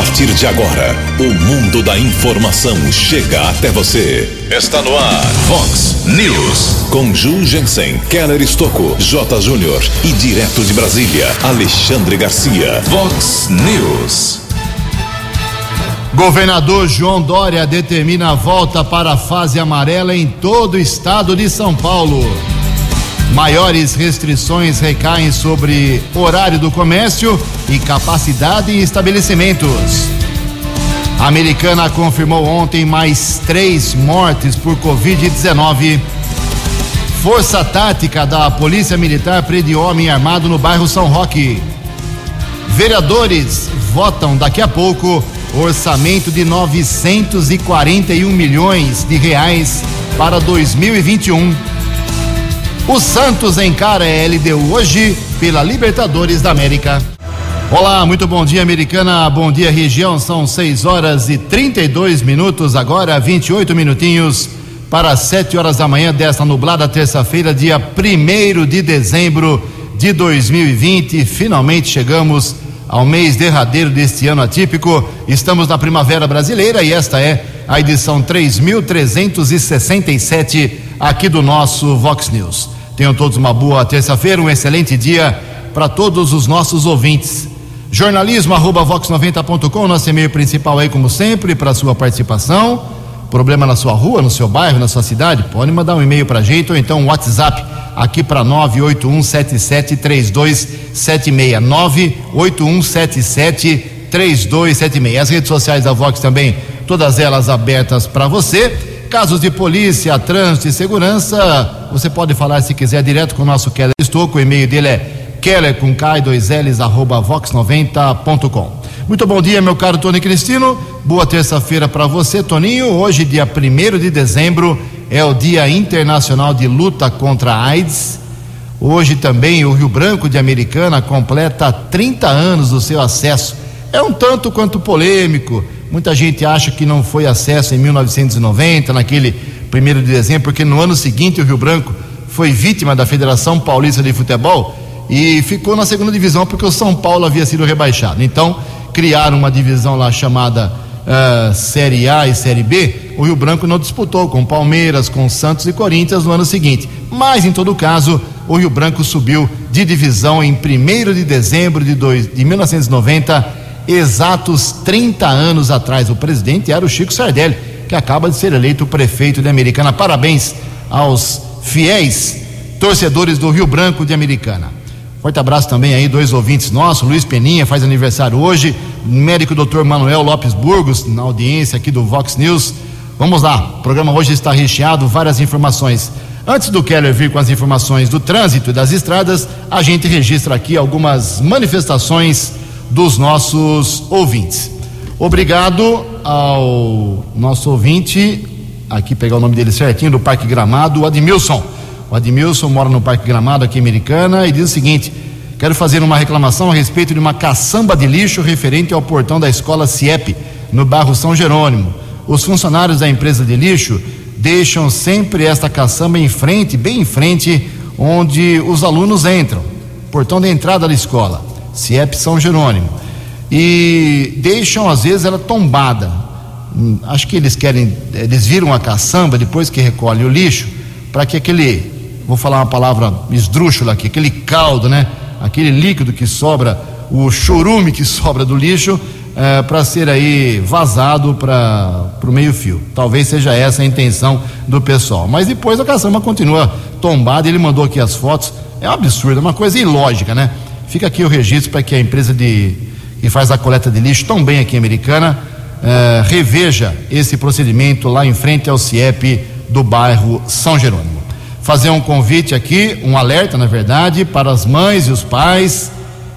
partir de agora, o mundo da informação chega até você. Está no ar, Fox News. Com Ju Jensen, Keller Estocco, J. Júnior e direto de Brasília, Alexandre Garcia. Fox News. Governador João Dória determina a volta para a fase amarela em todo o estado de São Paulo. Maiores restrições recaem sobre horário do comércio e capacidade em estabelecimentos. A americana confirmou ontem mais três mortes por Covid-19. Força tática da Polícia Militar prende homem armado no bairro São Roque. Vereadores votam daqui a pouco orçamento de 941 milhões de reais para 2021. O Santos encara a LDU hoje pela Libertadores da América. Olá, muito bom dia, americana. Bom dia, região. São 6 horas e 32 minutos, agora 28 minutinhos para 7 horas da manhã desta nublada terça-feira, dia 1 de dezembro de 2020. Finalmente chegamos ao mês derradeiro deste ano atípico. Estamos na primavera brasileira e esta é a edição 3367 aqui do nosso Vox News. Tenham todos uma boa terça-feira, um excelente dia para todos os nossos ouvintes. Jornalismo arroba vox90.com, nosso e-mail principal aí, como sempre, para sua participação. Problema na sua rua, no seu bairro, na sua cidade? Pode mandar um e-mail para a gente ou então um WhatsApp aqui para 981773276. 981773276. As redes sociais da Vox também, todas elas abertas para você. Casos de polícia, trânsito e segurança, você pode falar se quiser direto com o nosso Keller Estouco. O e-mail dele é keller com k 2 ls arroba vox90.com. Muito bom dia, meu caro Tony Cristino. Boa terça-feira para você, Toninho. Hoje, dia 1 de dezembro, é o Dia Internacional de Luta contra a AIDS. Hoje também o Rio Branco de Americana completa 30 anos do seu acesso. É um tanto quanto polêmico Muita gente acha que não foi acesso em 1990, naquele 1 de dezembro, porque no ano seguinte o Rio Branco foi vítima da Federação Paulista de Futebol e ficou na segunda divisão porque o São Paulo havia sido rebaixado. Então, criaram uma divisão lá chamada uh, Série A e Série B. O Rio Branco não disputou com Palmeiras, com Santos e Corinthians no ano seguinte. Mas, em todo caso, o Rio Branco subiu de divisão em 1 de dezembro de, dois, de 1990 exatos 30 anos atrás. O presidente era o Chico Sardelli, que acaba de ser eleito prefeito de Americana. Parabéns aos fiéis torcedores do Rio Branco de Americana. Forte abraço também aí, dois ouvintes nossos. Luiz Peninha faz aniversário hoje. Médico Dr. Manuel Lopes Burgos, na audiência aqui do Vox News. Vamos lá, o programa hoje está recheado, várias informações. Antes do Keller vir com as informações do trânsito e das estradas, a gente registra aqui algumas manifestações dos nossos ouvintes. Obrigado ao nosso ouvinte, aqui pegar o nome dele certinho, do Parque Gramado, Admilson. O Admilson mora no Parque Gramado, aqui em Americana, e diz o seguinte: quero fazer uma reclamação a respeito de uma caçamba de lixo referente ao portão da escola CIEP, no bairro São Jerônimo. Os funcionários da empresa de lixo deixam sempre esta caçamba em frente, bem em frente, onde os alunos entram, portão da entrada da escola. CIEP São Jerônimo. E deixam, às vezes, ela tombada. Hum, acho que eles querem, eles viram a caçamba depois que recolhe o lixo, para que aquele, vou falar uma palavra esdrúxula aqui, aquele caldo, né? Aquele líquido que sobra, o chorume que sobra do lixo, é, para ser aí vazado para o meio-fio. Talvez seja essa a intenção do pessoal. Mas depois a caçamba continua tombada, ele mandou aqui as fotos. É um absurdo, é uma coisa ilógica, né? Fica aqui o registro para que a empresa de, que faz a coleta de lixo tão bem aqui Americana eh, reveja esse procedimento lá em frente ao CIEP do bairro São Jerônimo. Fazer um convite aqui, um alerta, na verdade, para as mães e os pais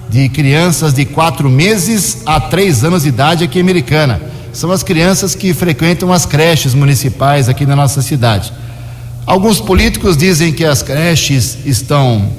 de crianças de quatro meses a três anos de idade aqui em Americana. São as crianças que frequentam as creches municipais aqui na nossa cidade. Alguns políticos dizem que as creches estão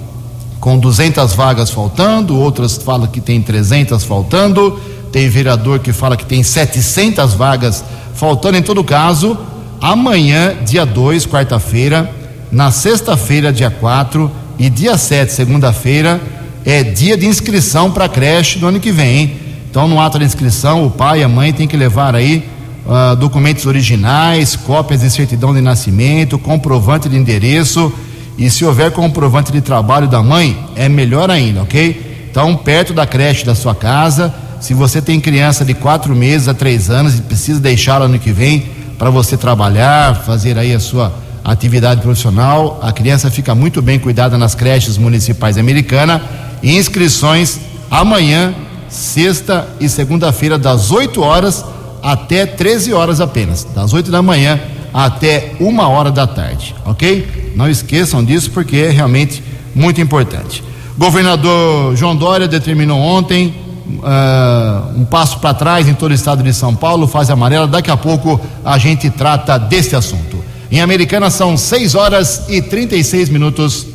com 200 vagas faltando, outras falam que tem 300 faltando, tem vereador que fala que tem 700 vagas faltando. Em todo caso, amanhã, dia 2, quarta-feira, na sexta-feira, dia 4 e dia 7, segunda-feira, é dia de inscrição para a creche do ano que vem, hein? Então, no ato da inscrição, o pai e a mãe têm que levar aí uh, documentos originais, cópias de certidão de nascimento, comprovante de endereço e se houver comprovante de trabalho da mãe, é melhor ainda, ok? Então, perto da creche da sua casa, se você tem criança de quatro meses a três anos e precisa deixá-la ano que vem para você trabalhar, fazer aí a sua atividade profissional, a criança fica muito bem cuidada nas creches municipais americanas. Inscrições amanhã, sexta e segunda-feira, das 8 horas até 13 horas apenas, das 8 da manhã até uma hora da tarde, ok? Não esqueçam disso porque é realmente muito importante. Governador João Dória determinou ontem uh, um passo para trás em todo o estado de São Paulo, fase amarela. Daqui a pouco a gente trata deste assunto. Em Americana são 6 horas e 36 minutos.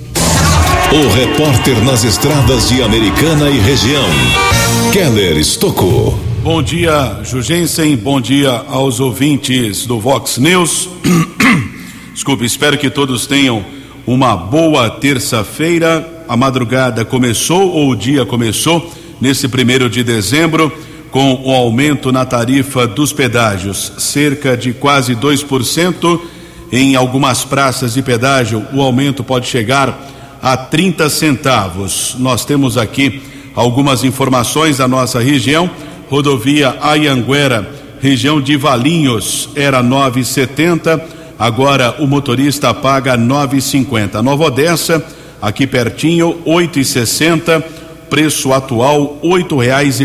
O repórter nas estradas de Americana e região, Keller Estocou. Bom dia, Jugensen. Bom dia aos ouvintes do Vox News. Desculpe, espero que todos tenham uma boa terça-feira. A madrugada começou, ou o dia começou, nesse primeiro de dezembro, com o aumento na tarifa dos pedágios, cerca de quase 2%. Em algumas praças de pedágio, o aumento pode chegar a 30 centavos. Nós temos aqui algumas informações da nossa região rodovia Ayanguera, região de Valinhos, era 9,70, agora o motorista paga 9,50. Nova Odessa, aqui pertinho, 8,60, preço atual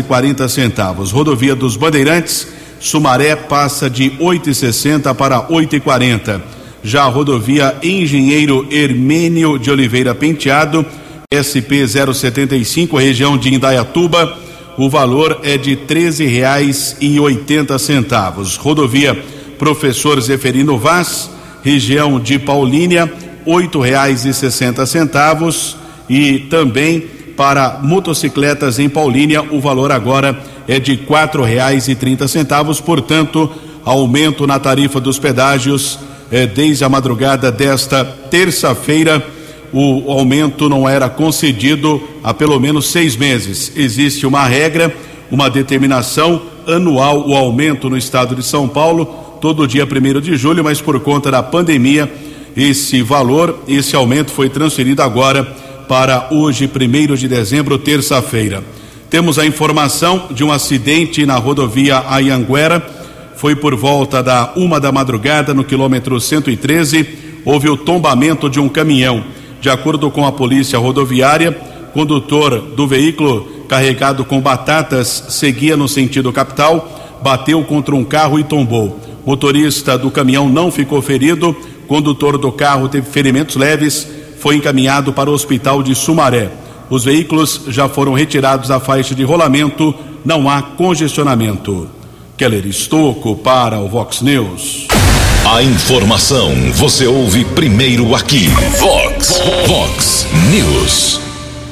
quarenta centavos. Rodovia dos Bandeirantes, Sumaré passa de 8,60 para 8,40. Já a rodovia Engenheiro Hermênio de Oliveira Penteado, SP 075, região de Indaiatuba, o valor é de oitenta centavos. Rodovia Professor Zeferino Vaz, região de Paulínia, e sessenta centavos e também para motocicletas em Paulínia o valor agora é de quatro reais e trinta centavos, portanto aumento na tarifa dos pedágios eh, desde a madrugada desta terça-feira o aumento não era concedido há pelo menos seis meses. Existe uma regra, uma determinação anual, o aumento no estado de São Paulo, todo dia 1 de julho, mas por conta da pandemia, esse valor, esse aumento foi transferido agora para hoje, 1 de dezembro, terça-feira. Temos a informação de um acidente na rodovia Ayanguera. Foi por volta da uma da madrugada, no quilômetro 113, houve o tombamento de um caminhão. De acordo com a polícia rodoviária, condutor do veículo carregado com batatas seguia no sentido capital, bateu contra um carro e tombou. Motorista do caminhão não ficou ferido, condutor do carro teve ferimentos leves, foi encaminhado para o hospital de Sumaré. Os veículos já foram retirados da faixa de rolamento, não há congestionamento. Keller Estocco para o Vox News. A informação você ouve primeiro aqui. Vox, Vox News.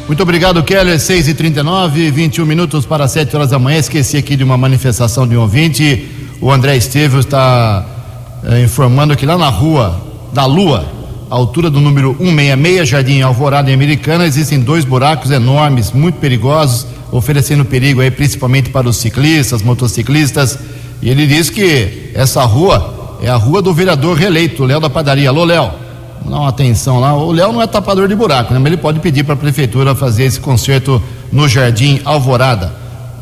Muito obrigado, Keller. 6 e 39 21 minutos para 7 horas da manhã. Esqueci aqui de uma manifestação de um ouvinte. O André Esteves está eh, informando que lá na rua da Lua, altura do número 166, Jardim Alvorada em Americana, existem dois buracos enormes, muito perigosos, oferecendo perigo aí principalmente para os ciclistas, motociclistas. E ele diz que essa rua é a rua do vereador reeleito, Léo da Padaria. Alô, Léo, dá uma atenção lá. O Léo não é tapador de buraco, né? Mas ele pode pedir para a prefeitura fazer esse concerto no Jardim Alvorada.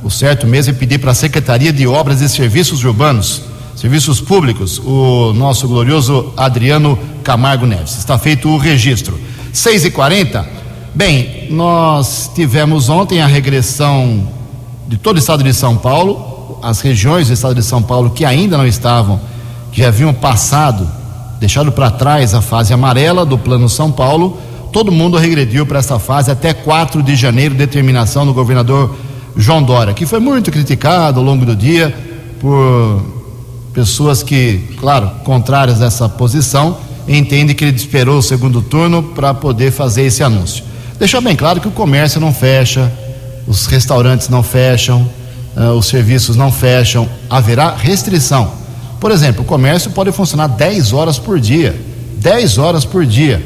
O certo mesmo é pedir para a Secretaria de Obras e Serviços Urbanos, Serviços Públicos, o nosso glorioso Adriano Camargo Neves. Está feito o registro. 6 e 40 Bem, nós tivemos ontem a regressão de todo o estado de São Paulo, as regiões do estado de São Paulo que ainda não estavam que já haviam passado, deixado para trás a fase amarela do Plano São Paulo, todo mundo regrediu para essa fase até 4 de janeiro, determinação do governador João Dória, que foi muito criticado ao longo do dia por pessoas que, claro, contrárias a essa posição, entendem que ele esperou o segundo turno para poder fazer esse anúncio. Deixar bem claro que o comércio não fecha, os restaurantes não fecham, uh, os serviços não fecham, haverá restrição por exemplo, o comércio pode funcionar 10 horas por dia. 10 horas por dia.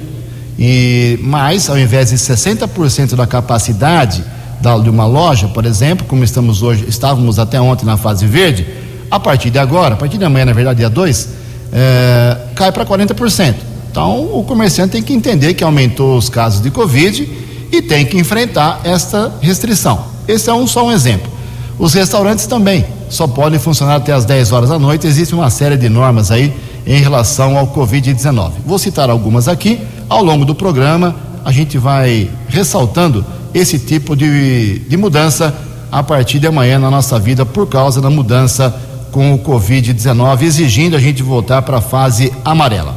E mais, ao invés de 60% da capacidade da, de uma loja, por exemplo, como estamos hoje, estávamos até ontem na fase verde, a partir de agora, a partir de amanhã, na verdade, dia 2, é, cai para 40%. Então, o comerciante tem que entender que aumentou os casos de Covid e tem que enfrentar esta restrição. Esse é um, só um exemplo. Os restaurantes também só podem funcionar até as 10 horas da noite. Existe uma série de normas aí em relação ao Covid-19. Vou citar algumas aqui. Ao longo do programa, a gente vai ressaltando esse tipo de, de mudança a partir de amanhã na nossa vida por causa da mudança com o Covid-19, exigindo a gente voltar para a fase amarela.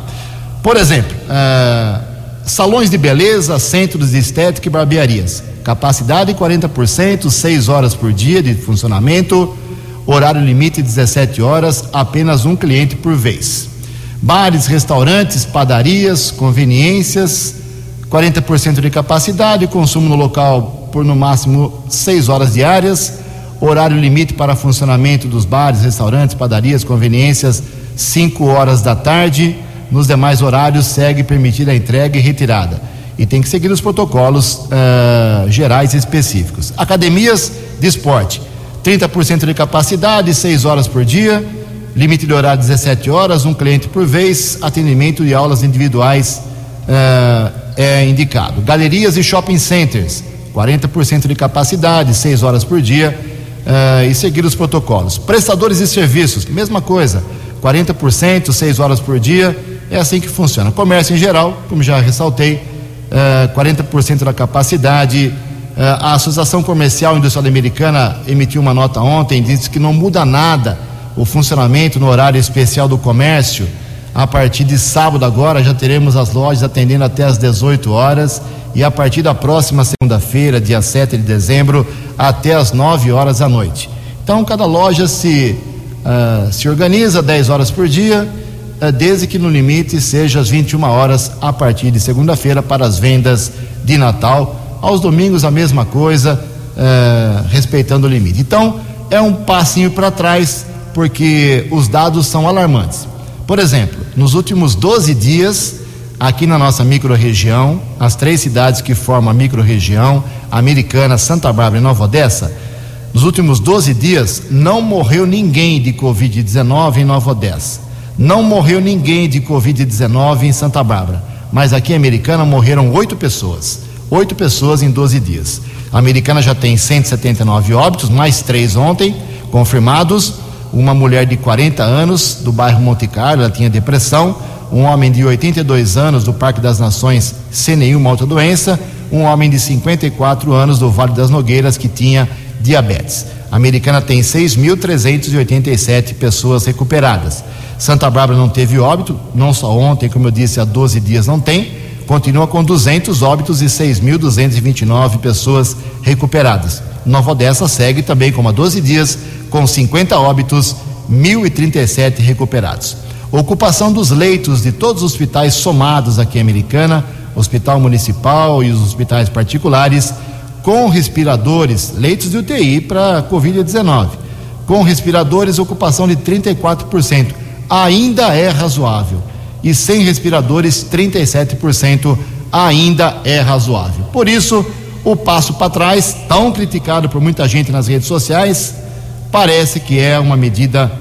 Por exemplo, uh, salões de beleza, centros de estética e barbearias. Capacidade 40%, 6 horas por dia de funcionamento, horário limite 17 horas, apenas um cliente por vez. Bares, restaurantes, padarias, conveniências, 40% de capacidade, consumo no local por no máximo 6 horas diárias, horário limite para funcionamento dos bares, restaurantes, padarias, conveniências, 5 horas da tarde. Nos demais horários segue permitida a entrega e retirada. E tem que seguir os protocolos uh, gerais específicos. Academias de esporte, 30% de capacidade, 6 horas por dia, limite de horário 17 horas, um cliente por vez, atendimento e aulas individuais uh, é indicado. Galerias e shopping centers, 40% de capacidade, 6 horas por dia, uh, e seguir os protocolos. Prestadores de serviços, mesma coisa, 40%, 6 horas por dia, é assim que funciona. Comércio em geral, como já ressaltei, uh, 40% da capacidade. Uh, a Associação Comercial Industrial Americana emitiu uma nota ontem, disse que não muda nada o funcionamento no horário especial do comércio. A partir de sábado agora já teremos as lojas atendendo até às 18 horas e a partir da próxima segunda-feira, dia 7 de dezembro, até às 9 horas da noite. Então, cada loja se, uh, se organiza 10 horas por dia, uh, desde que no limite seja às 21 horas a partir de segunda-feira para as vendas de Natal. Aos domingos, a mesma coisa, uh, respeitando o limite. Então, é um passinho para trás, porque os dados são alarmantes. Por exemplo, nos últimos 12 dias, aqui na nossa microrregião, as três cidades que formam a microrregião, Americana, Santa Bárbara e Nova Odessa, nos últimos 12 dias não morreu ninguém de Covid-19 em Nova Odessa. Não morreu ninguém de Covid-19 em Santa Bárbara. Mas aqui em Americana morreram oito pessoas. Oito pessoas em 12 dias. A Americana já tem 179 óbitos, mais três ontem confirmados. Uma mulher de 40 anos do bairro Monte Carlo, ela tinha depressão um homem de 82 anos do Parque das Nações sem nenhuma outra doença, um homem de 54 anos do Vale das Nogueiras que tinha diabetes. A americana tem 6.387 pessoas recuperadas. Santa Bárbara não teve óbito, não só ontem, como eu disse, há 12 dias não tem, continua com 200 óbitos e 6.229 pessoas recuperadas. Nova Odessa segue também, como há 12 dias, com 50 óbitos, 1.037 recuperados. Ocupação dos leitos de todos os hospitais somados aqui em Americana, Hospital Municipal e os hospitais particulares, com respiradores, leitos de UTI para Covid-19. Com respiradores, ocupação de 34%. Ainda é razoável. E sem respiradores, 37% ainda é razoável. Por isso, o passo para trás, tão criticado por muita gente nas redes sociais, parece que é uma medida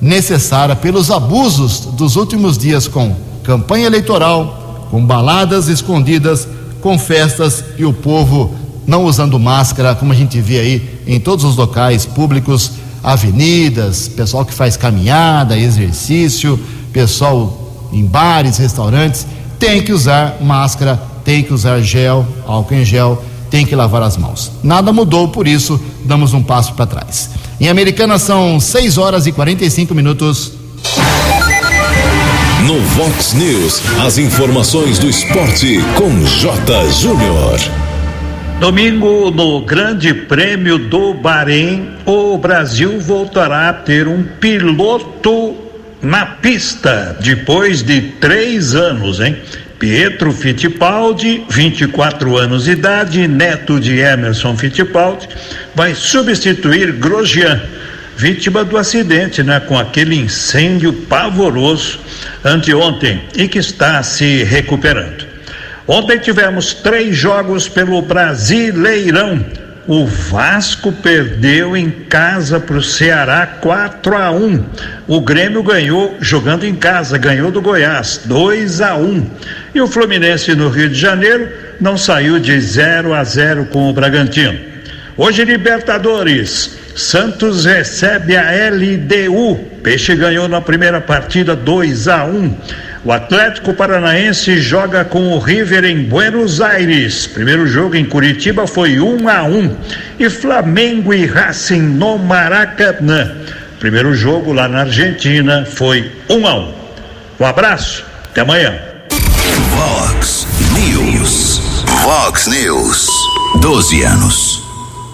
necessária pelos abusos dos últimos dias com campanha eleitoral, com baladas escondidas, com festas e o povo não usando máscara, como a gente vê aí em todos os locais públicos, avenidas, pessoal que faz caminhada, exercício, pessoal em bares, restaurantes, tem que usar máscara, tem que usar gel, álcool em gel, tem que lavar as mãos. Nada mudou, por isso damos um passo para trás. Em Americana são 6 horas e 45 minutos. No Vox News, as informações do esporte com J. Júnior. Domingo, no Grande Prêmio do Bahrein, o Brasil voltará a ter um piloto na pista depois de três anos, hein? Pietro Fittipaldi, 24 anos de idade, neto de Emerson Fittipaldi, vai substituir Grosjean, vítima do acidente, né, com aquele incêndio pavoroso anteontem e que está se recuperando. Ontem tivemos três jogos pelo Brasileirão. O Vasco perdeu em casa para o Ceará 4 a 1. O Grêmio ganhou jogando em casa, ganhou do Goiás 2 a 1. E o Fluminense no Rio de Janeiro não saiu de 0 a 0 com o Bragantino. Hoje Libertadores, Santos recebe a LDU. Peixe ganhou na primeira partida 2 a 1. O Atlético Paranaense joga com o River em Buenos Aires. Primeiro jogo em Curitiba foi 1 a 1 e Flamengo e Racing no Maracanã. Primeiro jogo lá na Argentina foi 1 a 1. Um abraço, até amanhã. Vox News. Vox News. 12 anos.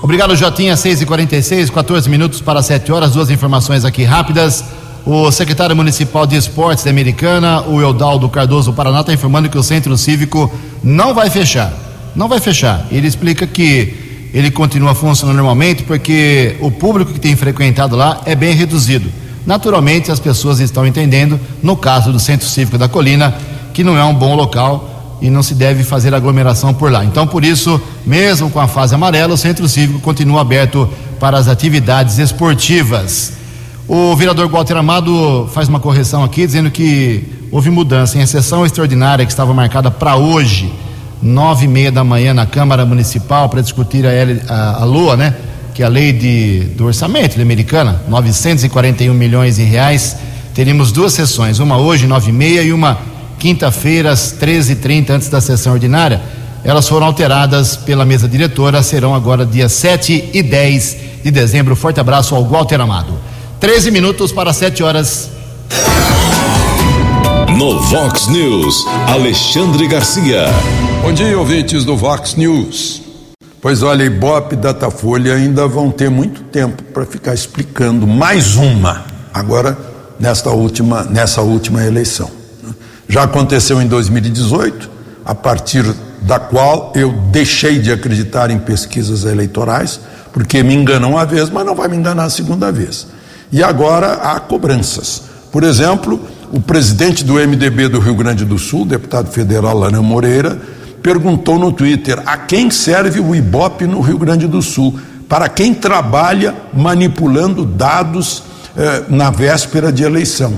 Obrigado, Jotinha. 6 e 46 14 minutos para 7 horas. Duas informações aqui rápidas. O secretário municipal de esportes da Americana, o Eudaldo Cardoso Paraná, está informando que o centro cívico não vai fechar. Não vai fechar. Ele explica que ele continua funcionando normalmente porque o público que tem frequentado lá é bem reduzido. Naturalmente, as pessoas estão entendendo, no caso do Centro Cívico da Colina, que não é um bom local e não se deve fazer aglomeração por lá. Então, por isso, mesmo com a fase amarela, o Centro Cívico continua aberto para as atividades esportivas. O vereador Walter Amado faz uma correção aqui, dizendo que houve mudança em sessão extraordinária que estava marcada para hoje, nove e meia da manhã, na Câmara Municipal, para discutir a, a, a LOA, né? Que é a lei de, do orçamento americana, 941 milhões de reais. Teríamos duas sessões, uma hoje, nove e meia, e uma quinta-feira, às 13h30, antes da sessão ordinária. Elas foram alteradas pela mesa diretora, serão agora dia 7 e 10 de dezembro. Forte abraço ao Walter Amado. 13 minutos para 7 horas. No Vox News, Alexandre Garcia. Bom dia, ouvintes do Vox News. Pois olha, Ibope e Datafolha ainda vão ter muito tempo para ficar explicando mais uma, agora nesta última, nessa última eleição. Já aconteceu em 2018, a partir da qual eu deixei de acreditar em pesquisas eleitorais, porque me enganam uma vez, mas não vai me enganar a segunda vez. E agora há cobranças. Por exemplo, o presidente do MDB do Rio Grande do Sul, deputado federal Lana Moreira, perguntou no Twitter a quem serve o Ibope no Rio Grande do Sul, para quem trabalha manipulando dados eh, na véspera de eleição.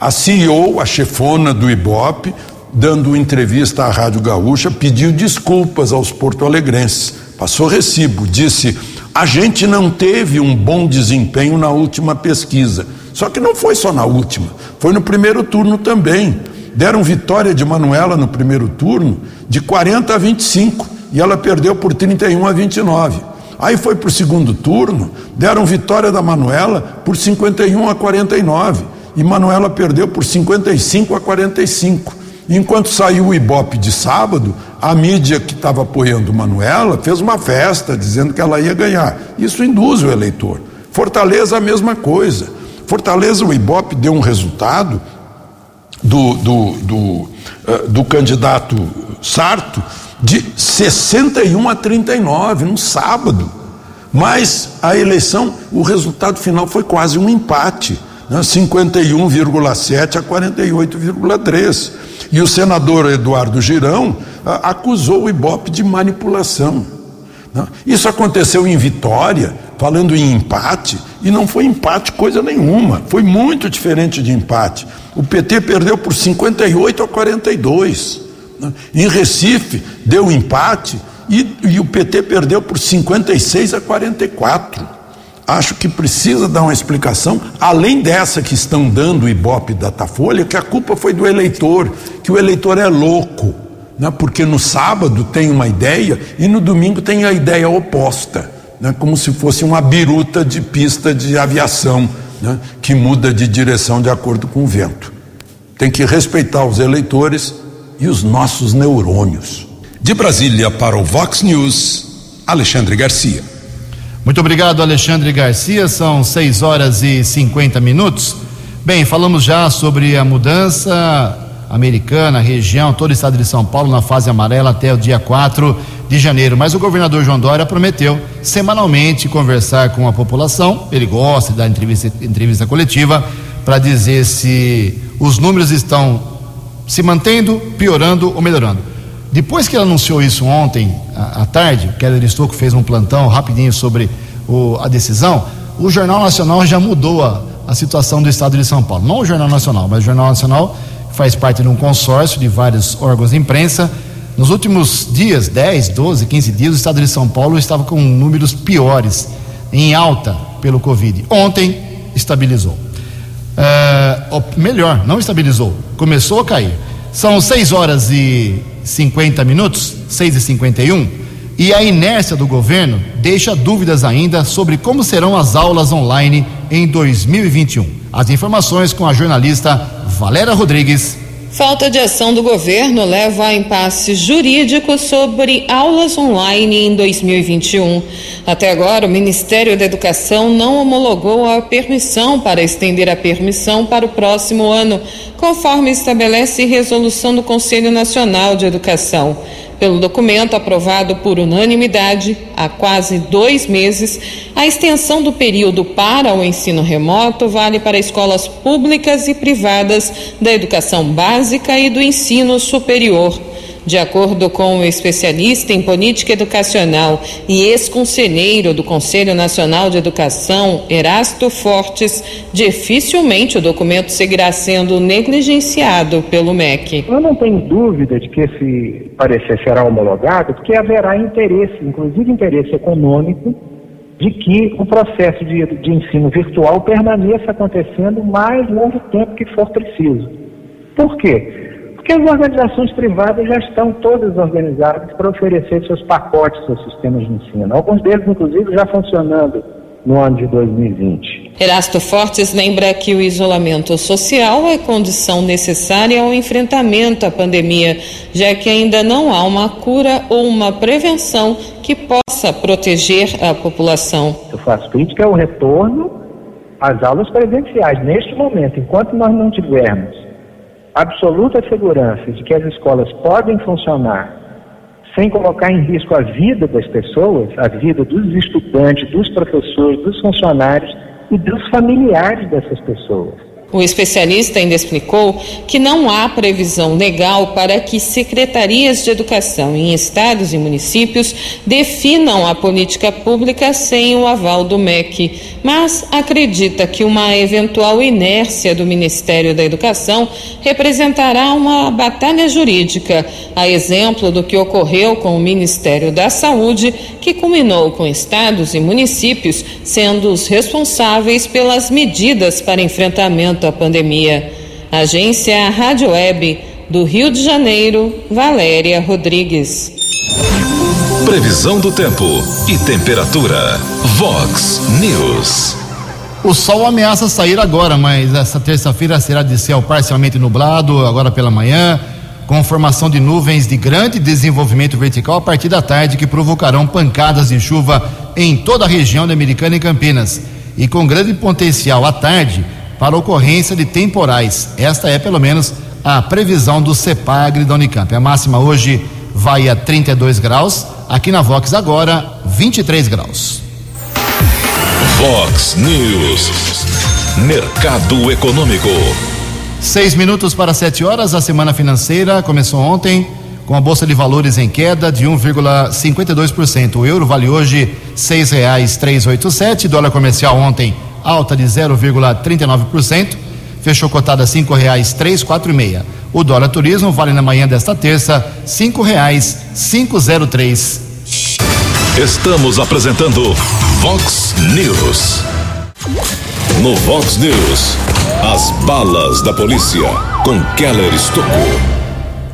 A CEO, a chefona do Ibope, dando entrevista à Rádio Gaúcha, pediu desculpas aos porto-alegrenses. Passou recibo, disse a gente não teve um bom desempenho na última pesquisa. Só que não foi só na última, foi no primeiro turno também. Deram vitória de Manuela no primeiro turno de 40 a 25 e ela perdeu por 31 a 29. Aí foi para o segundo turno, deram vitória da Manuela por 51 a 49 e Manuela perdeu por 55 a 45. Enquanto saiu o Ibope de sábado, a mídia que estava apoiando Manuela fez uma festa dizendo que ela ia ganhar. Isso induz o eleitor. Fortaleza, a mesma coisa. Fortaleza, o Ibope deu um resultado do, do, do, uh, do candidato Sarto de 61 a 39 no sábado. Mas a eleição, o resultado final foi quase um empate, né? 51,7 a 48,3. E o senador Eduardo Girão ah, acusou o Ibope de manipulação. Né? Isso aconteceu em Vitória, falando em empate, e não foi empate coisa nenhuma, foi muito diferente de empate. O PT perdeu por 58 a 42. Né? Em Recife, deu empate e, e o PT perdeu por 56 a 44 acho que precisa dar uma explicação, além dessa que estão dando o Ibope Datafolha, que a culpa foi do eleitor, que o eleitor é louco, né? porque no sábado tem uma ideia e no domingo tem a ideia oposta, né? como se fosse uma biruta de pista de aviação, né? que muda de direção de acordo com o vento. Tem que respeitar os eleitores e os nossos neurônios. De Brasília para o Vox News, Alexandre Garcia. Muito obrigado, Alexandre Garcia. São 6 horas e 50 minutos. Bem, falamos já sobre a mudança americana, região, todo o estado de São Paulo na fase amarela até o dia 4 de janeiro. Mas o governador João Dória prometeu semanalmente conversar com a população. Ele gosta da entrevista, entrevista coletiva para dizer se os números estão se mantendo, piorando ou melhorando. Depois que ele anunciou isso ontem à, tarde, o Keller Estocco fez um plantão rapidinho sobre o, a decisão, o Jornal Nacional já mudou a, a situação do estado de São Paulo. Não o Jornal Nacional, mas o Jornal Nacional faz parte de um consórcio de vários órgãos de imprensa. Nos últimos dias, 10, 12, 15 dias, o estado de São Paulo estava com números piores, em alta pelo Covid. Ontem estabilizou. Uh, melhor, não estabilizou, começou a cair. São 6 horas e 50 minutos, 6 e 51, e a inércia do governo deixa dúvidas ainda sobre como serão as aulas online em 2021. As informações com a jornalista Valéria Rodrigues. Falta de ação do governo leva a impasse jurídico sobre aulas online em 2021. Até agora, o Ministério da Educação não homologou a permissão para estender a permissão para o próximo ano, conforme estabelece resolução do Conselho Nacional de Educação. Pelo documento aprovado por unanimidade há quase dois meses, a extensão do período para o ensino remoto vale para escolas públicas e privadas da educação básica e do ensino superior. De acordo com o especialista em política educacional e ex-conselheiro do Conselho Nacional de Educação, Erasto Fortes, dificilmente o documento seguirá sendo negligenciado pelo MEC. Eu não tenho dúvida de que esse parecer será homologado, porque haverá interesse, inclusive interesse econômico, de que o processo de, de ensino virtual permaneça acontecendo mais longo tempo que for preciso. Por quê? Porque as organizações privadas já estão todas organizadas para oferecer seus pacotes aos sistemas de ensino. Alguns deles, inclusive, já funcionando no ano de 2020. Erasto Fortes lembra que o isolamento social é condição necessária ao enfrentamento à pandemia, já que ainda não há uma cura ou uma prevenção que possa proteger a população. Eu faço crítica ao retorno às aulas presenciais. Neste momento, enquanto nós não tivermos absoluta segurança de que as escolas podem funcionar sem colocar em risco a vida das pessoas, a vida dos estudantes, dos professores, dos funcionários e dos familiares dessas pessoas. O especialista ainda explicou que não há previsão legal para que secretarias de educação em estados e municípios definam a política pública sem o aval do MEC, mas acredita que uma eventual inércia do Ministério da Educação representará uma batalha jurídica, a exemplo do que ocorreu com o Ministério da Saúde, que culminou com estados e municípios sendo os responsáveis pelas medidas para enfrentamento à pandemia. Agência Rádio Web do Rio de Janeiro, Valéria Rodrigues. Previsão do tempo e temperatura. Vox News. O sol ameaça sair agora, mas essa terça-feira será de céu parcialmente nublado, agora pela manhã, com formação de nuvens de grande desenvolvimento vertical a partir da tarde, que provocarão pancadas de chuva em toda a região da Americana e Campinas. E com grande potencial à tarde, para ocorrência de temporais. Esta é, pelo menos, a previsão do CEPAGRE da Unicamp. A máxima hoje vai a 32 graus, aqui na Vox agora, 23 graus. Vox News. Mercado Econômico. Seis minutos para sete horas, a semana financeira começou ontem com a Bolsa de Valores em queda de 1,52%. O euro vale hoje seis reais três oito sete, dólar comercial ontem alta de 0,39%, fechou cotada cinco reais três quatro e meia. O dólar turismo vale na manhã desta terça cinco reais cinco zero três. Estamos apresentando Vox News. No Vox News, as balas da polícia com Keller Estocou.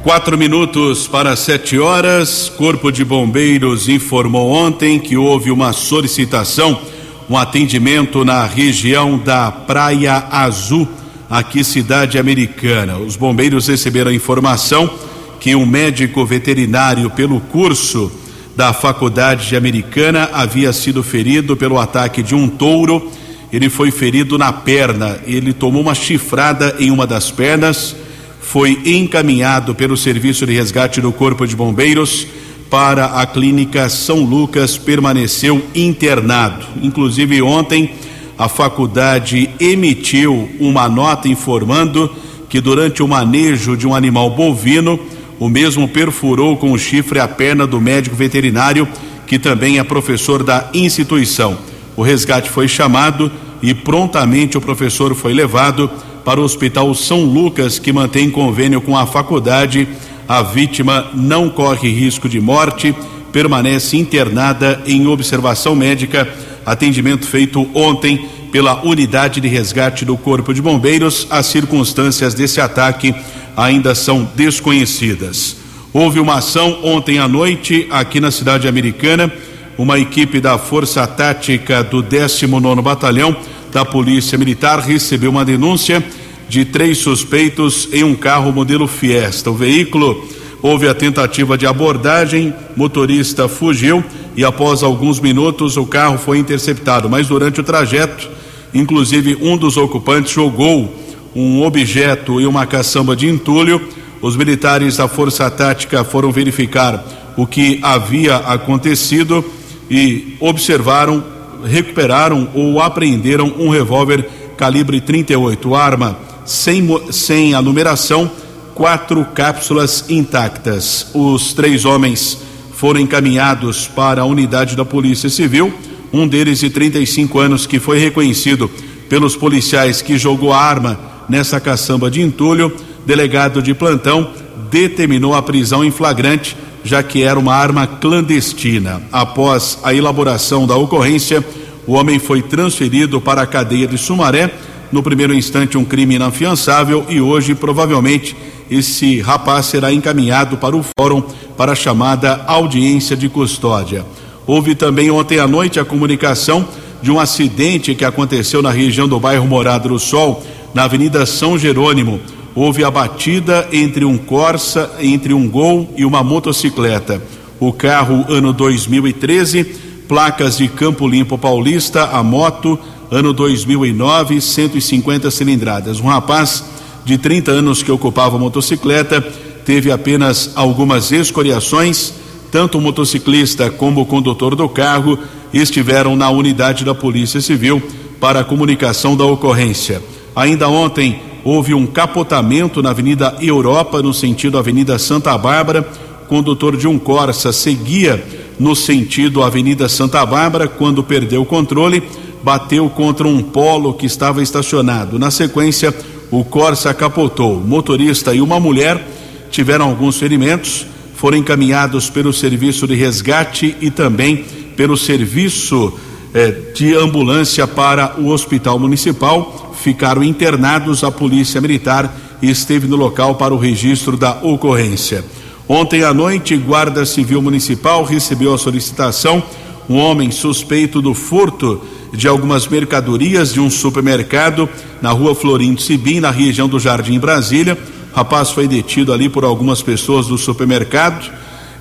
Quatro minutos para sete horas. Corpo de Bombeiros informou ontem que houve uma solicitação um atendimento na região da Praia Azul, aqui cidade americana. Os bombeiros receberam a informação que um médico veterinário pelo curso da faculdade americana havia sido ferido pelo ataque de um touro. Ele foi ferido na perna, ele tomou uma chifrada em uma das pernas, foi encaminhado pelo serviço de resgate do Corpo de Bombeiros para a clínica São Lucas, permaneceu internado. Inclusive, ontem, a faculdade emitiu uma nota informando que durante o manejo de um animal bovino, O mesmo perfurou com o chifre a perna do médico veterinário, que também é professor da instituição. O resgate foi chamado e prontamente o professor foi levado para o Hospital São Lucas, que mantém convênio com a faculdade. A vítima não corre risco de morte, permanece internada em observação médica. Atendimento feito ontem pela unidade de resgate do Corpo de Bombeiros. As circunstâncias desse ataque ainda são desconhecidas. Houve uma ação ontem à noite aqui na cidade americana. Uma equipe da Força Tática do 19 Batalhão da Polícia Militar recebeu uma denúncia de três suspeitos em um carro modelo Fiesta. O veículo houve a tentativa de abordagem, motorista fugiu e após alguns minutos o carro foi interceptado, mas durante o trajeto, inclusive um dos ocupantes jogou um objeto e uma caçamba de entulho. Os militares da Força Tática foram verificar o que havia acontecido e observaram, recuperaram ou apreenderam um revólver calibre 38, arma sem, sem a numeração, quatro cápsulas intactas. Os três homens foram encaminhados para a unidade da Polícia Civil, um deles de 35 anos que foi reconhecido pelos policiais que jogou a arma nessa caçamba de entulho, delegado de plantão determinou a prisão em flagrante, já que era uma arma clandestina. Após a elaboração da ocorrência, o homem foi transferido para a cadeia de Sumaré. No primeiro instante, um crime inafiançável e hoje, provavelmente, esse rapaz será encaminhado para o fórum para a chamada audiência de custódia. Houve também ontem à noite a comunicação de um acidente que aconteceu na região do bairro Morado do Sol, na Avenida São Jerônimo. Houve a batida entre um Corsa, entre um Gol e uma motocicleta. O carro, ano 2013, placas de Campo Limpo Paulista, a moto, ano 2009, 150 cilindradas. Um rapaz de 30 anos que ocupava a motocicleta teve apenas algumas escoriações. Tanto o motociclista como o condutor do carro estiveram na unidade da Polícia Civil para a comunicação da ocorrência. Ainda ontem houve um capotamento na Avenida Europa, no sentido Avenida Santa Bárbara. O condutor de um Corsa seguia no sentido Avenida Santa Bárbara quando perdeu o controle, bateu contra um polo que estava estacionado. Na sequência, o Corsa capotou. O motorista e uma mulher tiveram alguns ferimentos, foram encaminhados pelo serviço de resgate e também pelo serviço eh, de ambulância para o hospital municipal ficaram internados. A Polícia Militar esteve no local para o registro da ocorrência. Ontem à noite, Guarda Civil Municipal recebeu a solicitação. Um homem suspeito do furto de algumas mercadorias de um supermercado na rua Florindo Sibim, na região do Jardim Brasília. O rapaz foi detido ali por algumas pessoas do supermercado.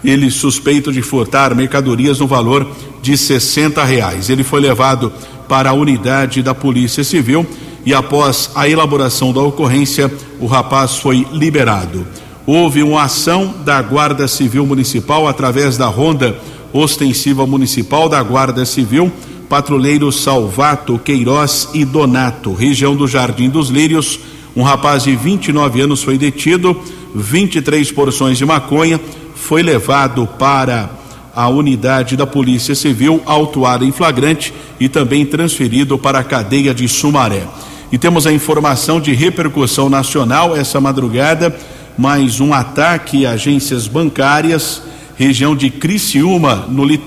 Ele suspeito de furtar mercadorias no valor de 60 reais. Ele foi levado para a unidade da Polícia Civil e após a elaboração da ocorrência, o rapaz foi liberado. Houve uma ação da Guarda Civil Municipal através da Ronda Ostensiva Municipal da Guarda Civil, patrulheiros Salvato, Queiroz e Donato, região do Jardim dos Lírios. Um rapaz de 29 anos foi detido, 23 porções de maconha, foi levado para a unidade da Polícia Civil, autuado em flagrante e também transferido para a cadeia de Sumaré. E temos a informação de repercussão nacional essa madrugada, mais um ataque a agências bancárias, região de Criciúma, no eh,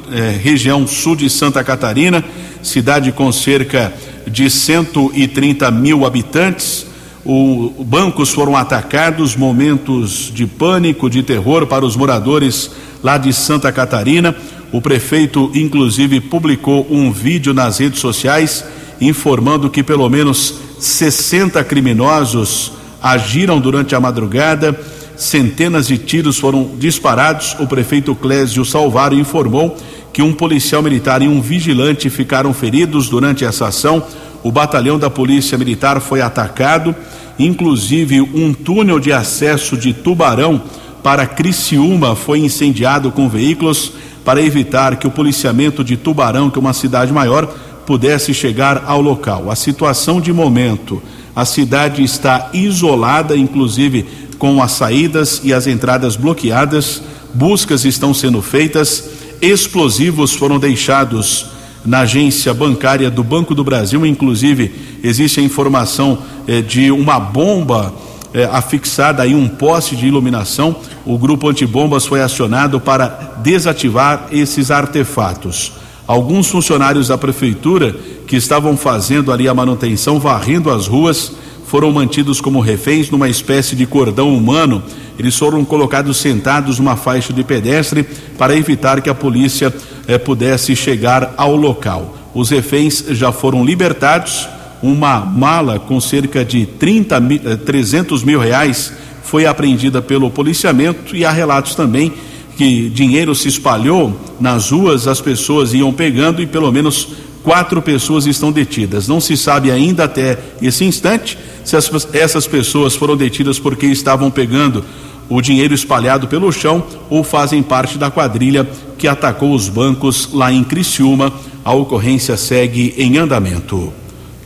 região sul de Santa Catarina, cidade com cerca de 130 mil habitantes. O, bancos foram atacados, momentos de pânico, de terror para os moradores lá de Santa Catarina. O prefeito, inclusive, publicou um vídeo nas redes sociais informando que pelo menos 60 criminosos agiram durante a madrugada, centenas de tiros foram disparados. O prefeito Clésio Salvaro informou que um policial militar e um vigilante ficaram feridos durante essa ação. O batalhão da Polícia Militar foi atacado, inclusive um túnel de acesso de Tubarão para Criciúma foi incendiado com veículos para evitar que o policiamento de Tubarão, que é uma cidade maior, pudesse chegar ao local. A situação de momento, a cidade está isolada, inclusive com as saídas e as entradas bloqueadas, buscas estão sendo feitas, explosivos foram deixados na agência bancária do Banco do Brasil, inclusive existe a informação eh, de uma bomba eh, afixada em um poste de iluminação. O grupo antibombas foi acionado para desativar esses artefatos. Alguns funcionários da prefeitura que estavam fazendo ali a manutenção, varrendo as ruas, foram mantidos como reféns numa espécie de cordão humano. Eles foram colocados sentados numa faixa de pedestre para evitar que a polícia eh, pudesse chegar ao local. Os reféns já foram libertados. Uma mala com cerca de 30 mil, 300 mil reais foi apreendida pelo policiamento e há relatos também que dinheiro se espalhou nas ruas, as pessoas iam pegando e pelo menos quatro pessoas estão detidas. Não se sabe ainda até esse instante se as, essas pessoas foram detidas porque estavam pegando o dinheiro espalhado pelo chão ou fazem parte da quadrilha que atacou os bancos lá em Criciúma. A ocorrência segue em andamento.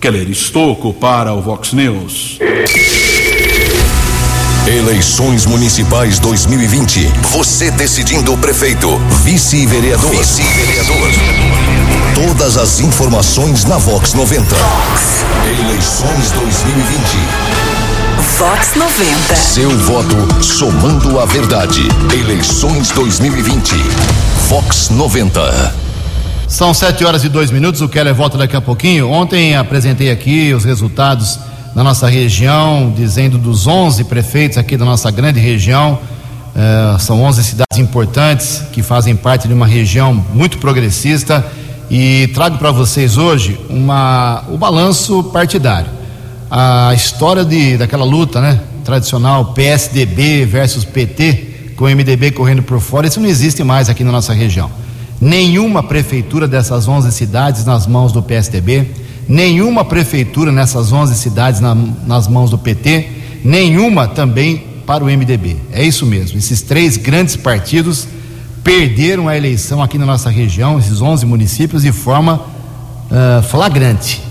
Keller Estocco para o Vox News. Eleições Municipais 2020. Você decidindo o prefeito, vice-vereador. Vice-vereador. Todas as informações na Vox 90. Vox. Eleições 2020. Vox 90. Seu voto somando a verdade. Eleições 2020. Vox 90. São sete horas e dois minutos. O Keller volta daqui a pouquinho. Ontem apresentei aqui os resultados na nossa região, dizendo dos 11 prefeitos aqui da nossa grande região. Uh, são 11 cidades importantes que fazem parte de uma região muito progressista e trago para vocês hoje uma, o balanço partidário. A história de, daquela luta né, tradicional PSDB versus PT, com o MDB correndo por fora, isso não existe mais aqui na nossa região. Nenhuma prefeitura dessas 11 cidades nas mãos do PSDB nenhuma prefeitura nessas 11 cidades na, nas mãos do PT, nenhuma também para o MDB. É isso mesmo. Esses três grandes partidos perderam a eleição aqui na nossa região, esses 11 municípios, de forma uh, flagrante.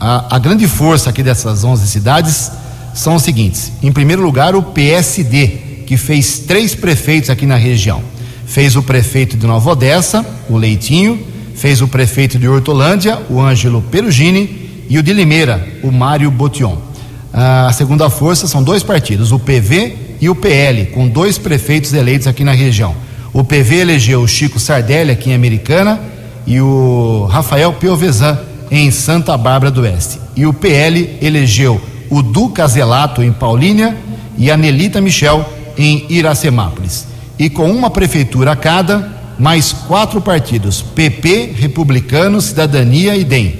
A, a, grande força aqui dessas 11 cidades são os seguintes: em primeiro lugar, o PSD, que fez três prefeitos aqui na região. Fez o prefeito de Nova Odessa, o Leitinho, fez o prefeito de Hortolândia, o Ângelo Perugini, e o de Limeira, o Mário Botion. A segunda força são dois partidos, o PV e o PL, com dois prefeitos eleitos aqui na região. O PV elegeu o Chico Sardelli aqui em Americana e o Rafael Piovesan em Santa Bárbara do Oeste. E o PL elegeu o Duca Zelato em Paulínia e a Nelita Michel em Iracemápolis. E com uma prefeitura a cada, mais quatro partidos: PP, Republicanos, Cidadania e DEM.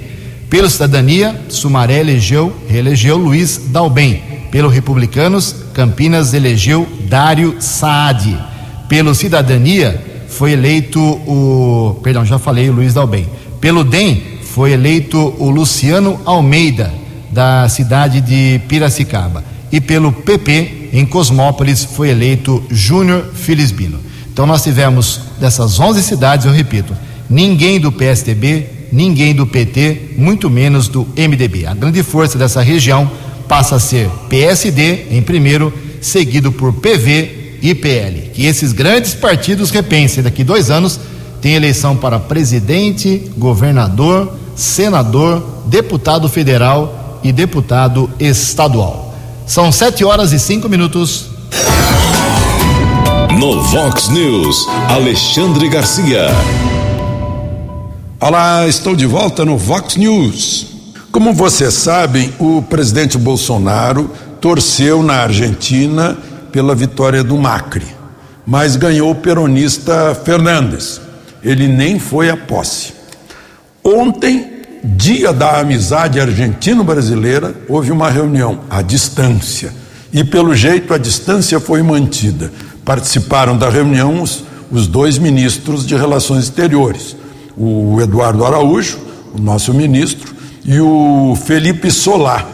Pelo Cidadania, Sumaré elegeu, reelegeu Luiz Dalben. Pelo Republicanos, Campinas elegeu Dário Saad. Pelo Cidadania, foi eleito o. Perdão, já falei, o Luiz Dalben. Pelo DEM, foi eleito o Luciano Almeida, da cidade de Piracicaba. E pelo PP, em Cosmópolis, foi eleito Júnior Filisbino. Então nós tivemos dessas 11 cidades, eu repito, ninguém do PSDB, ninguém do PT, muito menos do MDB. A grande força dessa região passa a ser PSD em primeiro, seguido por PV e PL. Que esses grandes partidos repensem daqui dois anos tem eleição para presidente, governador, senador, deputado federal e deputado estadual. São sete horas e cinco minutos. No Vox News, Alexandre Garcia. Olá, estou de volta no Vox News. Como vocês sabem, o presidente Bolsonaro torceu na Argentina pela vitória do Macri, mas ganhou o peronista Fernandes. Ele nem foi à posse. Ontem, dia da amizade argentino-brasileira, houve uma reunião à distância. E pelo jeito a distância foi mantida participaram da reunião os, os dois ministros de Relações Exteriores, o Eduardo Araújo, o nosso ministro, e o Felipe Solá.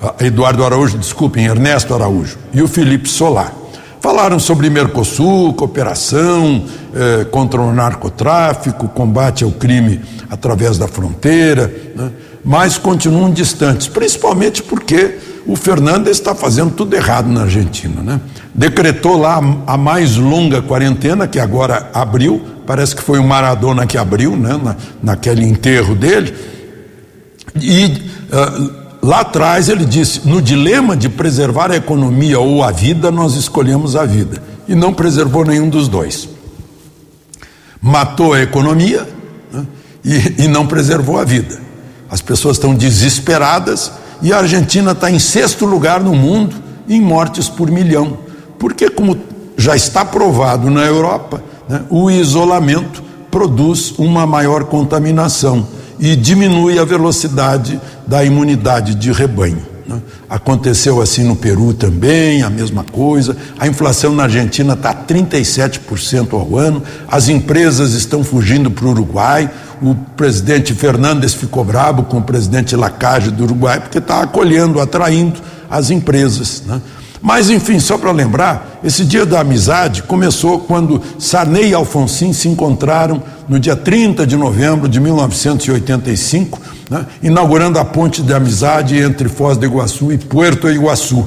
Ah, Eduardo Araújo, desculpem, Ernesto Araújo, e o Felipe Solá. Falaram sobre Mercosul, cooperação eh, contra o narcotráfico, combate ao crime através da fronteira, né? mas continuam distantes, principalmente porque o Fernandes está fazendo tudo errado na Argentina, né? Decretou lá a mais longa quarentena, que agora abriu, parece que foi o Maradona que abriu, né? Na, naquele enterro dele. E uh, lá atrás ele disse: no dilema de preservar a economia ou a vida, nós escolhemos a vida. E não preservou nenhum dos dois. Matou a economia né? e, e não preservou a vida. As pessoas estão desesperadas e a Argentina está em sexto lugar no mundo em mortes por milhão. Porque, como já está provado na Europa, né, o isolamento produz uma maior contaminação e diminui a velocidade da imunidade de rebanho. Né? Aconteceu assim no Peru também, a mesma coisa. A inflação na Argentina está 37% ao ano, as empresas estão fugindo para o Uruguai. O presidente Fernandes ficou bravo com o presidente Lacage do Uruguai, porque está acolhendo, atraindo as empresas. Né? Mas, enfim, só para lembrar, esse dia da amizade começou quando Sarney e Alfonsin se encontraram no dia 30 de novembro de 1985, né, inaugurando a ponte de amizade entre Foz do Iguaçu e Puerto Iguaçu.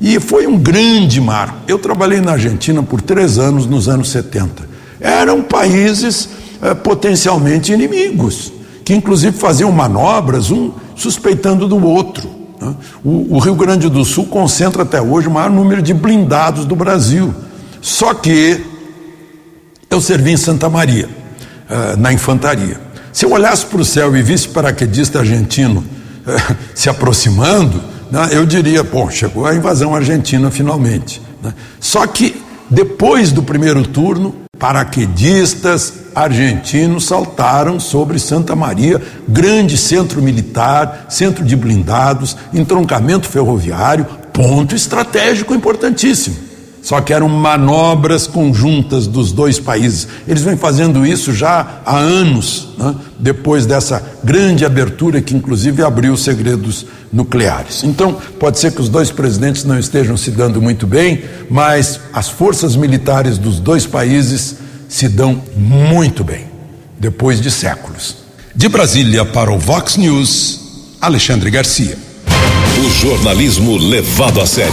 E foi um grande marco. Eu trabalhei na Argentina por três anos, nos anos 70. Eram países eh, potencialmente inimigos, que inclusive faziam manobras, um suspeitando do outro. Né? O, o, Rio Grande do Sul concentra até hoje o maior número de blindados do Brasil. Só que eu servi em Santa Maria, uh, na infantaria. Se eu olhasse para o céu e visse paraquedista argentino uh, se aproximando, né, eu diria: bom, chegou a invasão argentina finalmente. Né? Só que depois do primeiro turno, paraquedistas argentinos saltaram sobre Santa Maria, grande centro militar, centro de blindados, entroncamento ferroviário, ponto estratégico importantíssimo. Só que eram manobras conjuntas dos dois países. Eles vêm fazendo isso já há anos, né? depois dessa grande abertura que, inclusive, abriu segredos nucleares. Então, pode ser que os dois presidentes não estejam se dando muito bem, mas as forças militares dos dois países se dão muito bem, depois de séculos. De Brasília para o Vox News, Alexandre Garcia. O jornalismo levado a sério.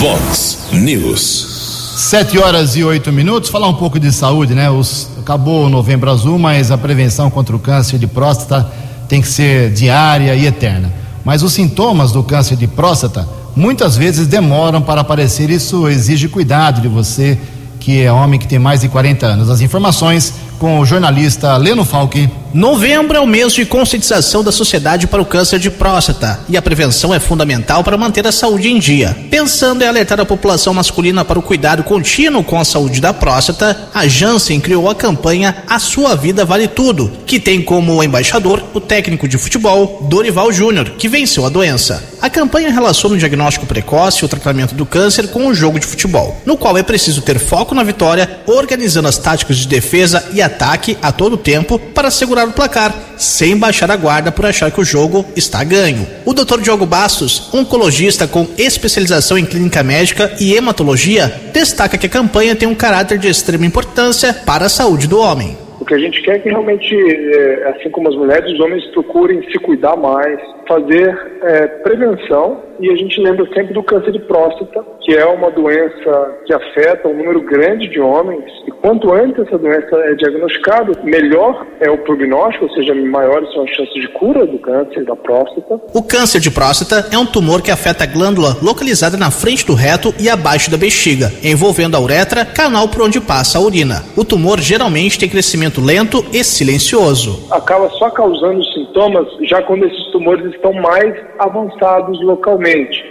Vox News. Sete horas e oito minutos. Falar um pouco de saúde, né? Os, acabou o novembro azul, mas a prevenção contra o câncer de próstata tem que ser diária e eterna. Mas os sintomas do câncer de próstata muitas vezes demoram para aparecer. Isso exige cuidado de você, que é homem que tem mais de 40 anos. As informações com o jornalista Leno Falque. Novembro é o mês de conscientização da sociedade para o câncer de próstata e a prevenção é fundamental para manter a saúde em dia. Pensando em alertar a população masculina para o cuidado contínuo com a saúde da próstata, a Janssen criou a campanha A Sua Vida Vale Tudo, que tem como embaixador o técnico de futebol Dorival Júnior, que venceu a doença. A campanha relaciona o diagnóstico precoce e o tratamento do câncer com o jogo de futebol, no qual é preciso ter foco na vitória, organizando as táticas de defesa e ataque a todo tempo para assegurar o placar, sem baixar a guarda por achar que o jogo está ganho. O Dr. Diogo Bastos, oncologista com especialização em clínica médica e hematologia, destaca que a campanha tem um caráter de extrema importância para a saúde do homem. O que a gente quer é que realmente, é, assim como as mulheres, os homens procurem se cuidar mais, fazer é, prevenção e a gente lembra sempre do câncer de próstata, que é uma doença que afeta um número grande de homens. E quanto antes essa doença é diagnosticada, melhor é o prognóstico, ou seja, maiores são as chances de cura do câncer da próstata. O câncer de próstata é um tumor que afeta a glândula localizada na frente do reto e abaixo da bexiga, envolvendo a uretra, canal por onde passa a urina. O tumor geralmente tem crescimento lento e silencioso. Acaba só causando sintomas já quando esses tumores estão mais avançados localmente,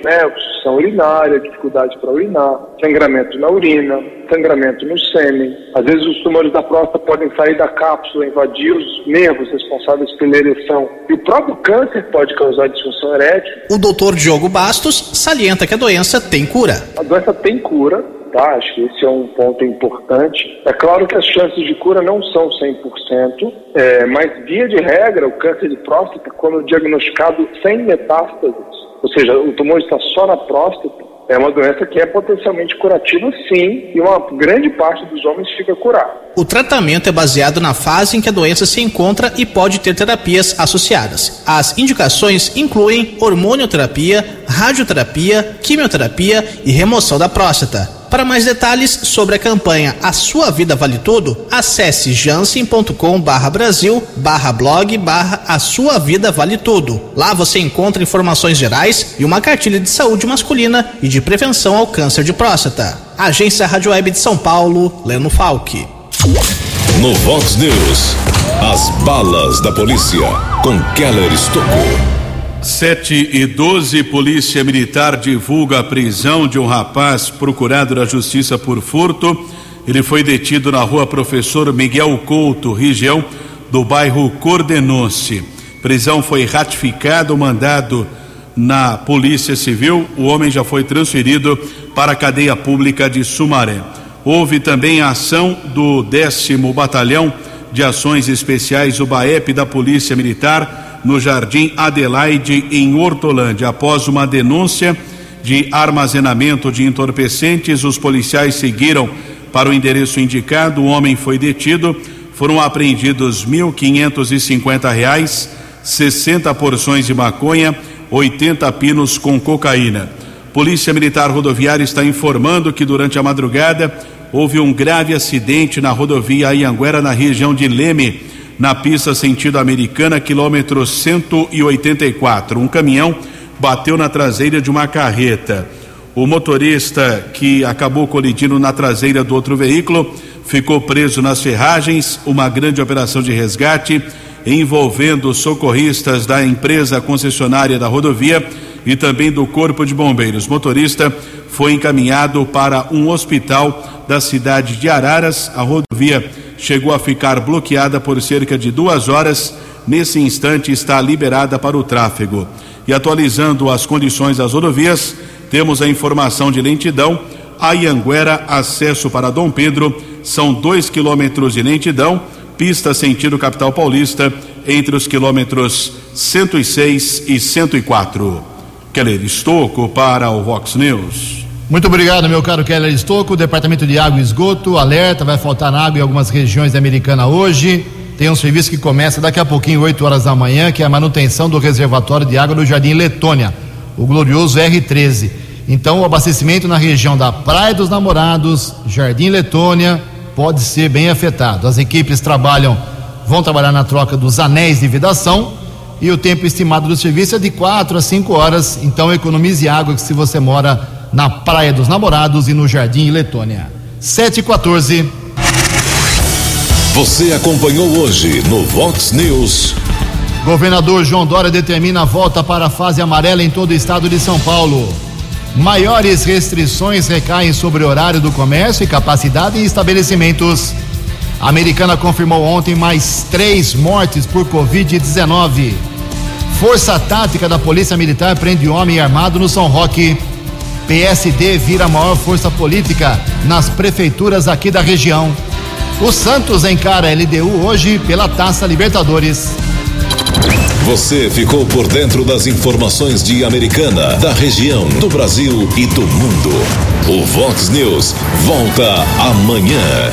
né? Obstrução urinária, dificuldade para urinar, sangramento na urina, sangramento no sêmen. Às vezes os tumores da próstata podem sair da cápsula, invadir os nervos responsáveis pela ereção. E o próprio câncer pode causar disfunção erétil. O doutor Diogo Bastos salienta que a doença tem cura. A doença tem cura, tá? Acho que esse é um ponto importante. É claro que as chances de cura não são 100%, é, mas via de regra, o câncer de próstata, quando diagnosticado sem metástases, ou seja, o tumor está só na próstata, É uma doença que é potencialmente curativa, sim, e uma grande parte dos homens fica curada. O tratamento é baseado na fase em que a doença se encontra e pode ter terapias associadas. As indicações incluem hormonioterapia, radioterapia, quimioterapia e remoção da próstata. Para mais detalhes sobre a campanha A Sua Vida Vale Tudo, acesse jansen.com Brasil blog A Sua Vida Vale Tudo. Lá você encontra informações gerais e uma cartilha de saúde masculina e de prevenção ao câncer de próstata. Agência Rádio Web de São Paulo, Leno Falck. No Vox News, as balas da polícia com Keller Estocou. 7 e 12, Polícia Militar divulga a prisão de um rapaz procurado na Justiça por furto. Ele foi detido na rua Professor Miguel Couto, região do bairro Cordenou-se. Prisão foi ratificada, o mandado na Polícia Civil. O homem já foi transferido para a cadeia pública de Sumaré. Houve também a ação do décimo Batalhão de Ações Especiais, o BAEP da Polícia Militar no Jardim Adelaide, em Hortolândia. Após uma denúncia de armazenamento de entorpecentes, os policiais seguiram para o endereço indicado. O homem foi detido. Foram apreendidos R$ 1.550, 60 porções de maconha, 80 pinos com cocaína. Polícia Militar Rodoviária está informando que durante a madrugada houve um grave acidente na rodovia Ianguera, na região de Leme na pista sentido americana, quilômetro 184. Um caminhão bateu na traseira de uma carreta. O motorista que acabou colidindo na traseira do outro veículo ficou preso nas ferragens. Uma grande operação de resgate envolvendo socorristas da empresa concessionária da rodovia e também do Corpo de Bombeiros. Motorista foi encaminhado para um hospital da cidade de Araras. A rodovia chegou a ficar bloqueada por cerca de duas horas. Nesse instante está liberada para o tráfego. E atualizando as condições das rodovias, temos a informação de lentidão. A Ianguera, acesso para Dom Pedro, são dois quilômetros de lentidão. Pista sentido capital paulista, entre os quilômetros 106 e 104. Keller Estocco para o Vox News. Muito obrigado, meu caro Keller Estocco. O Departamento de Água e Esgoto alerta, vai faltar água em algumas regiões da Americana hoje. Tem um serviço que começa daqui a pouquinho, 8 horas da manhã, que é a manutenção do reservatório de água do Jardim Letônia, o glorioso R13. Então, o abastecimento na região da Praia dos Namorados, Jardim Letônia, pode ser bem afetado. As equipes trabalham, vão trabalhar na troca dos anéis de vedação e o tempo estimado do serviço é de 4 a 5 horas. Então, economize água se você mora na Praia dos Namorados e no Jardim Letônia. 7 e 14. Você acompanhou hoje no Vox News. Governador João Dória determina a volta para a fase amarela em todo o estado de São Paulo. Maiores restrições recaem sobre o horário do comércio e capacidade em estabelecimentos. A americana confirmou ontem mais três mortes por Covid-19. Força tática da Polícia Militar prende homem armado no São Roque. PSD vira a maior força política nas prefeituras aqui da região. O Santos encara a LDU hoje pela Taça Libertadores. Você ficou por dentro das informações de Americana, da região, do Brasil e do mundo. O Vox News volta amanhã.